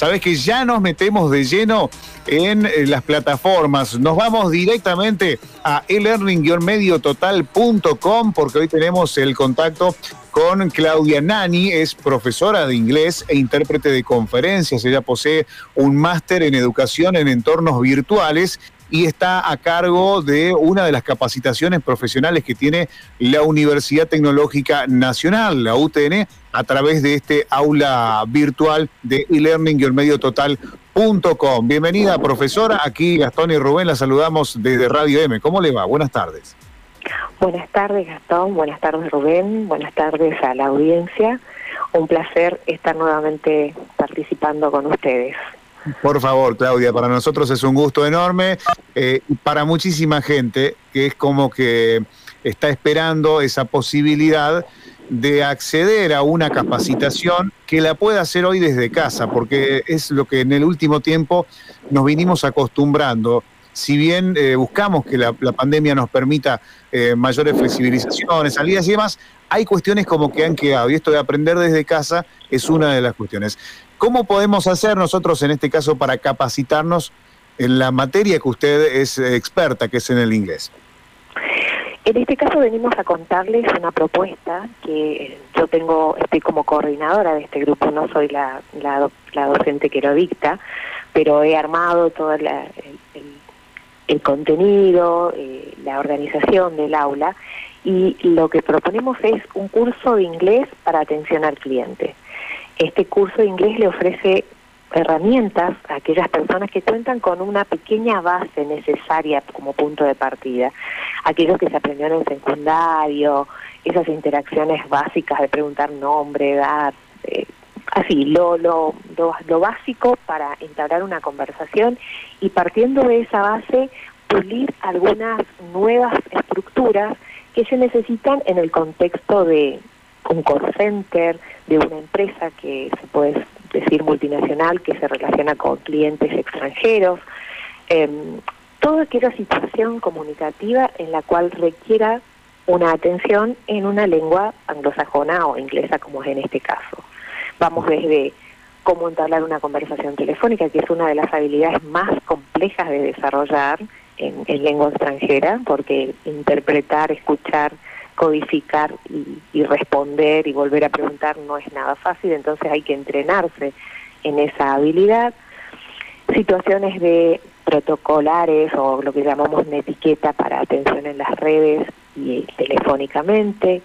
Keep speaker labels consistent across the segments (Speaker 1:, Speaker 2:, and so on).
Speaker 1: sabes que ya nos metemos de lleno en eh, las plataformas. Nos vamos directamente a elearning-mediototal.com porque hoy tenemos el contacto con Claudia Nani, es profesora de inglés e intérprete de conferencias. Ella posee un máster en educación en entornos virtuales y está a cargo de una de las capacitaciones profesionales que tiene la Universidad Tecnológica Nacional, la UTN, a través de este aula virtual de e-learning y total.com. Bienvenida, profesora. Aquí Gastón y Rubén la saludamos desde Radio M. ¿Cómo le va? Buenas tardes.
Speaker 2: Buenas tardes, Gastón. Buenas tardes, Rubén. Buenas tardes a la audiencia. Un placer estar nuevamente participando con ustedes.
Speaker 1: Por favor, Claudia, para nosotros es un gusto enorme eh, para muchísima gente que es como que está esperando esa posibilidad de acceder a una capacitación que la pueda hacer hoy desde casa, porque es lo que en el último tiempo nos vinimos acostumbrando. Si bien eh, buscamos que la, pandemia nos permita eh, mayores flexibilizaciones, salidas y demás, hay cuestiones como que han quedado, y esto de aprender desde casa es una de las cuestiones. ¿Cómo podemos hacer nosotros en este caso para capacitarnos en la materia que usted es experta, que es en el inglés?
Speaker 2: En este caso venimos a contarles una propuesta que yo tengo, estoy como coordinadora de este grupo, no soy la, docente que lo dicta, pero he armado todo el, contenido, eh, la organización del aula y lo que proponemos es un curso de inglés para atención al cliente. Este curso de inglés le ofrece herramientas a aquellas personas que cuentan con una pequeña base necesaria como punto de partida. Aquellos que se aprendieron en secundario, esas interacciones básicas de preguntar nombre, edad, eh, así, lo, lo, lo, básico para entablar una conversación y partiendo de esa base pulir algunas nuevas estructuras que se necesitan en el contexto de un call center, de una empresa que se puede decir multinacional que se relaciona con clientes extranjeros, em, toda aquella situación comunicativa en la cual requiera una atención en una lengua anglosajona o inglesa como es en este caso. Vamos desde cómo entablar una conversación telefónica, que es una de las habilidades más complejas de desarrollar en, en lengua extranjera, porque interpretar, escuchar, codificar y, responder y volver a preguntar no es nada fácil, entonces hay que entrenarse en esa habilidad. Situaciones de protocolares o lo que llamamos una etiqueta para atención en las redes y telefónicamente,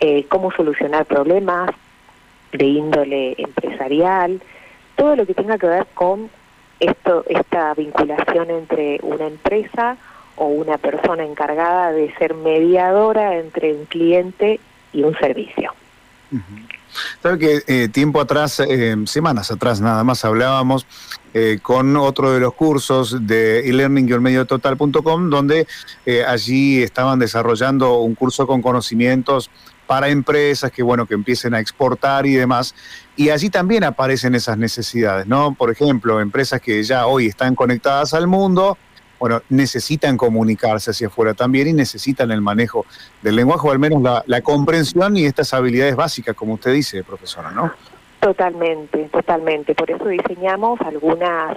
Speaker 2: eh, cómo solucionar problemas de índole empresarial, todo lo que tenga que ver con esto, esta vinculación entre una empresa o una persona encargada de ser mediadora entre un cliente y un servicio.
Speaker 1: Sabe que eh, tiempo atrás, eh, semanas atrás nada más, hablábamos eh, con otro de los cursos de e-learning total.com, donde allí estaban desarrollando un curso con conocimientos para empresas que bueno que empiecen a exportar y demás y allí también aparecen esas necesidades no por ejemplo empresas que ya hoy están conectadas al mundo bueno, necesitan comunicarse hacia afuera también y necesitan el manejo del lenguaje, o al menos la, comprensión y estas habilidades básicas, como usted dice, profesora, ¿no?
Speaker 2: Totalmente, totalmente. Por eso diseñamos algunas,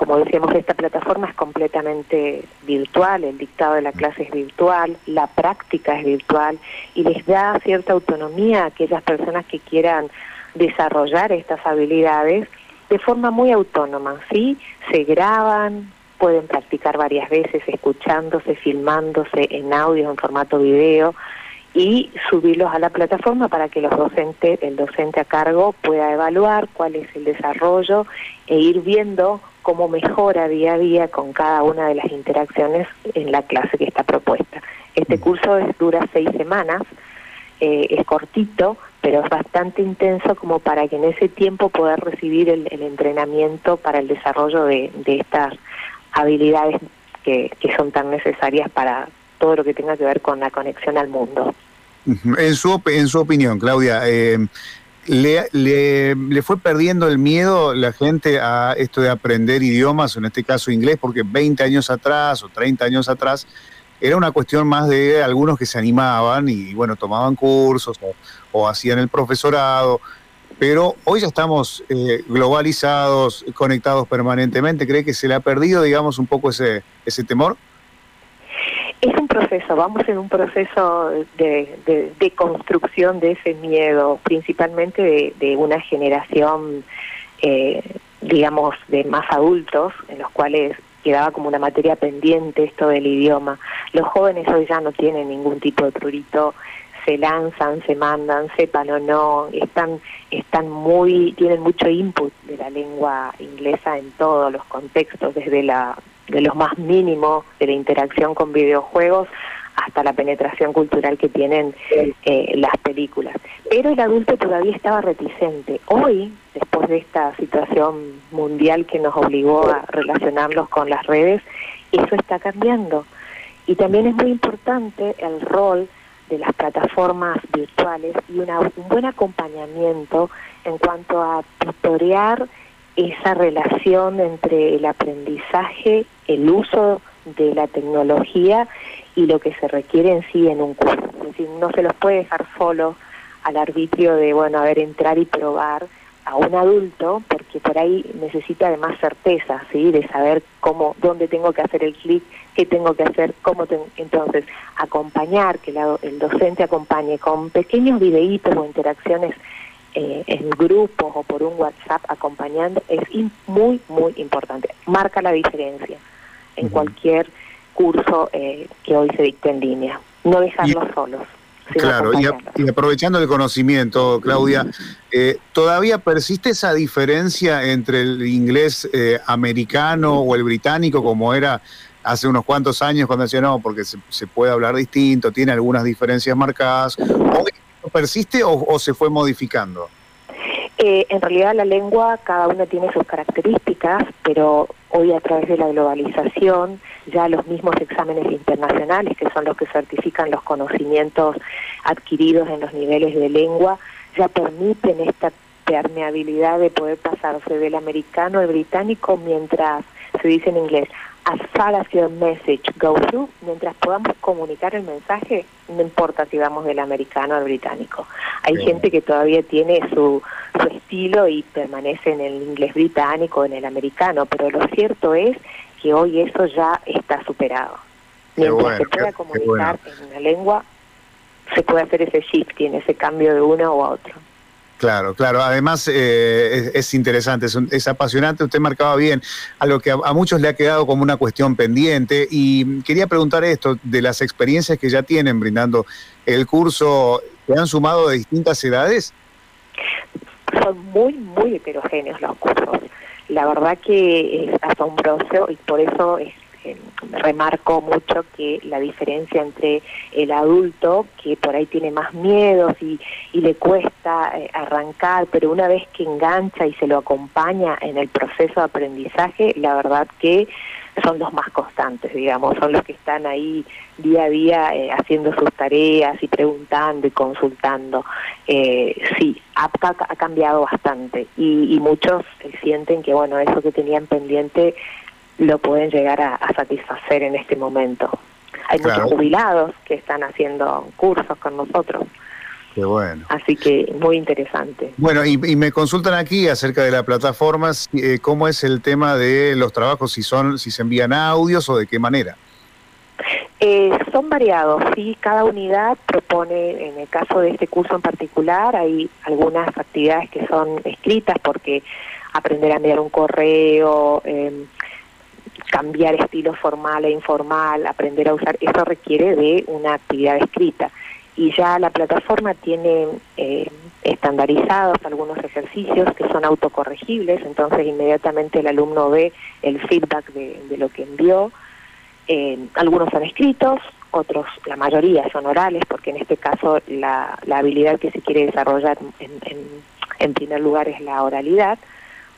Speaker 2: como decíamos, esta plataforma es completamente virtual, el dictado de la clase es virtual, la práctica es virtual y les da cierta autonomía a aquellas personas que quieran desarrollar estas habilidades de forma muy autónoma, ¿sí? Se graban, pueden practicar varias veces escuchándose, filmándose en audio, en formato video y subirlos a la plataforma para que los docentes, el docente a cargo pueda evaluar cuál es el desarrollo e ir viendo cómo mejora día a día con cada una de las interacciones en la clase que está propuesta. Este mm. curso dura seis semanas, eh, es cortito, pero es bastante intenso como para que en ese tiempo pueda recibir el, entrenamiento para el desarrollo de, de estas habilidades que, son tan necesarias para todo lo que tenga que ver con la conexión al mundo.
Speaker 1: En su, en su opinión, Claudia, eh, le, le, fue perdiendo el miedo la gente a esto de aprender idiomas, en este caso inglés, porque 20 años atrás o 30 años atrás era una cuestión más de algunos que se animaban y bueno, tomaban cursos o, o hacían el profesorado, pero hoy ya estamos eh, globalizados, conectados permanentemente. ¿Cree que se le ha perdido, digamos, un poco ese, ese temor?
Speaker 2: Es un proceso, vamos en un proceso de, de, construcción de ese miedo, principalmente de, una generación, eh, digamos, de más adultos, en los cuales quedaba como una materia pendiente esto del idioma. Los jóvenes hoy ya no tienen ningún tipo de prurito, se lanzan, se mandan, sepan o no, están, están muy, tienen mucho input de la lengua inglesa en todos los contextos, desde la de los más mínimos de la interacción con videojuegos hasta la penetración cultural que tienen eh, las películas. Pero el adulto todavía estaba reticente. Hoy, después de esta situación mundial que nos obligó a relacionarlos con las redes, eso está cambiando. Y también es muy importante el rol de las plataformas virtuales y una, un buen acompañamiento en cuanto a tutorear esa relación entre el aprendizaje, el uso de la tecnología y lo que se requiere en sí en un curso. Es decir, no se los puede dejar solo al arbitrio de, bueno, a ver, entrar y probar a un adulto, porque por ahí necesita de más certeza, ¿sí? De saber cómo, dónde tengo que hacer el clic, qué tengo que hacer, cómo entonces acompañar, que el docente acompañe con pequeños videitos o interacciones eh, en grupos o por un WhatsApp acompañando es muy, muy importante. Marca la diferencia en cualquier curso eh, que hoy se dicte en línea. No dejarlos solos.
Speaker 1: Claro, y, aprovechando el conocimiento, Claudia, eh, ¿todavía persiste esa diferencia entre el inglés americano o el británico como era hace unos cuantos años cuando decía no, porque se, se puede hablar distinto, tiene algunas diferencias marcadas? ¿Hoy persiste o, se fue modificando?
Speaker 2: Eh, en realidad la lengua cada una tiene sus características, pero hoy a través de la globalización ya los mismos exámenes internacionales, que son los que certifican los conocimientos adquiridos en los niveles de lengua, ya permiten esta permeabilidad de poder pasarse del americano al británico mientras se dice en inglés as far as your message goes through, mientras podamos comunicar el mensaje, no importa si vamos del americano al británico. Hay gente que todavía tiene su, su estilo y permanece en el inglés británico, en el americano, pero lo cierto es que hoy eso ya está superado. Mientras se pueda comunicar en una lengua, se puede hacer ese shift, tiene ese cambio de uno u otro.
Speaker 1: Claro, claro. Además eh, es, interesante, es, apasionante. Usted marcaba bien a lo que a, muchos le ha quedado como una cuestión pendiente y quería preguntar esto de las experiencias que ya tienen brindando el curso. ¿Se han sumado de distintas edades?
Speaker 2: Son muy, muy heterogéneos los cursos. La verdad que es asombroso y por eso es eh, remarco mucho que la diferencia entre el adulto, que por ahí tiene más miedos y, y le cuesta eh, arrancar, pero una vez que engancha y se lo acompaña en el proceso de aprendizaje, la verdad que son los más constantes, digamos, son los que están ahí día a día eh, haciendo sus tareas y preguntando y consultando. Eh, sí, ha, ha cambiado bastante y, y muchos sienten que, bueno, eso que tenían pendiente lo pueden llegar a, satisfacer en este momento. Hay muchos jubilados que están haciendo cursos con nosotros.
Speaker 1: Qué bueno.
Speaker 2: Así que muy interesante.
Speaker 1: Bueno, y, me consultan aquí acerca de la plataforma, eh, cómo es el tema de los trabajos, si son, si se envían audios o de qué manera.
Speaker 2: Eh, son variados, sí, cada unidad propone, en el caso de este curso en particular, hay algunas actividades que son escritas porque aprender a enviar un correo, eh, cambiar estilo formal e informal, aprender a usar, eso requiere de una actividad escrita. Y ya la plataforma tiene eh, estandarizados algunos ejercicios que son autocorregibles, entonces inmediatamente el alumno ve el feedback de, lo que envió. Eh, algunos son escritos, otros, la mayoría son orales, porque en este caso la, la habilidad que se quiere desarrollar en, en, en primer lugar es la oralidad,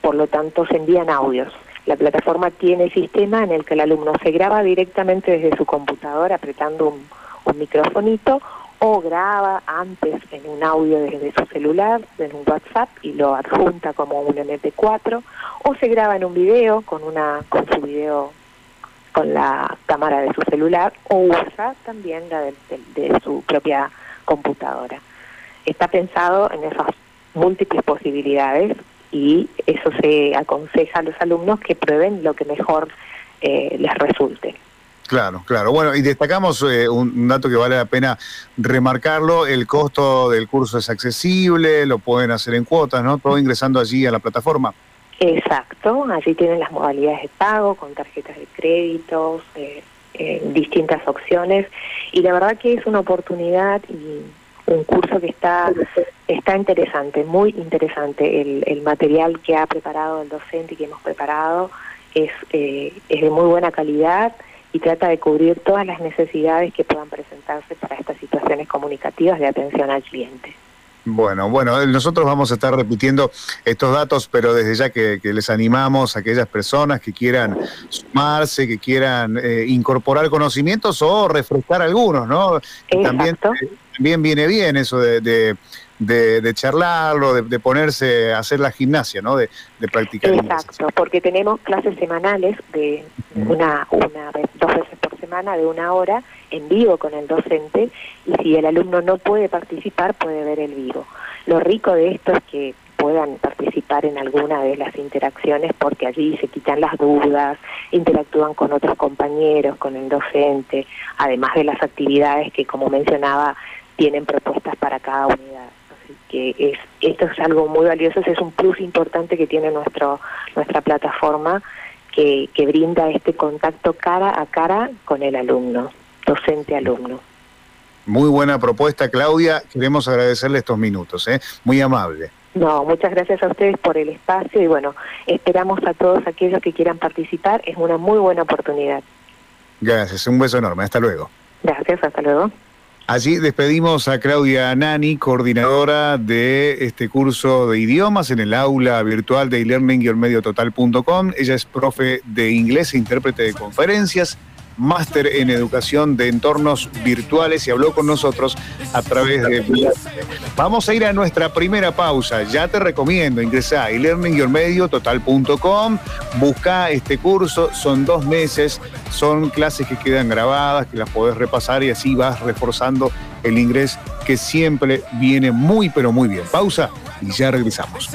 Speaker 2: por lo tanto se envían audios la plataforma tiene sistema en el que el alumno se graba directamente desde su computadora apretando un, un microfonito o graba antes en un audio desde su celular, en un WhatsApp y lo adjunta como un MP4 o se graba en un video con una con su video con la cámara de su celular o usa también la de, su propia computadora. Está pensado en esos múltiples posibilidades y eso se aconseja a los alumnos que prueben lo que mejor eh, les resulte.
Speaker 1: Claro, claro. Bueno, y destacamos eh, un, dato que vale la pena remarcarlo, el costo del curso es accesible, lo pueden hacer en cuotas, ¿no? Todo ingresando allí a la plataforma.
Speaker 2: Exacto, allí tienen las modalidades de pago con tarjetas de créditos, eh, distintas opciones y la verdad que es una oportunidad y un curso que está está interesante, muy interesante. El, el material que ha preparado el docente y que hemos preparado es, eh, es de muy buena calidad y trata de cubrir todas las necesidades que puedan presentarse para estas situaciones comunicativas de atención al cliente.
Speaker 1: Bueno, bueno, nosotros vamos a estar repitiendo estos datos, pero desde ya que, les animamos a aquellas personas que quieran sumarse, que quieran eh, incorporar conocimientos o refrescar algunos, ¿no? También, eh, también viene bien eso de de, charlarlo, de, ponerse a hacer la gimnasia, ¿no? De, practicar.
Speaker 2: Exacto, porque tenemos clases semanales de una, una vez, dos veces por semana de una hora en vivo con el docente y si el alumno no puede participar puede ver el vivo. Lo rico de esto es que puedan participar en alguna de las interacciones porque allí se quitan las dudas, interactúan con otros compañeros, con el docente, además de las actividades que como mencionaba tienen propuestas para cada unidad que es, esto es algo muy valioso, es un plus importante que tiene nuestro, nuestra plataforma que, que brinda este contacto cara a cara con el alumno, docente-alumno.
Speaker 1: Muy buena propuesta, Claudia. Queremos agradecerle estos minutos, ¿eh? muy amable.
Speaker 2: No, muchas gracias a ustedes por el espacio y bueno, esperamos a todos aquellos que quieran participar. Es una muy buena oportunidad.
Speaker 1: Gracias, un beso enorme. Hasta luego.
Speaker 2: Gracias, hasta luego.
Speaker 1: Allí despedimos a Claudia Nani, coordinadora de este curso de idiomas en el aula virtual de e-learning-mediototal.com. Ella es profe de inglés e intérprete de conferencias máster en educación de entornos virtuales y habló con nosotros a través de... Vamos a ir a nuestra primera pausa. Ya te recomiendo, ingresa a elearningyourmediototal.com, busca este curso, son dos meses, son clases que quedan grabadas, que las podés repasar y así vas reforzando el inglés que siempre viene muy pero muy bien. Pausa y ya regresamos.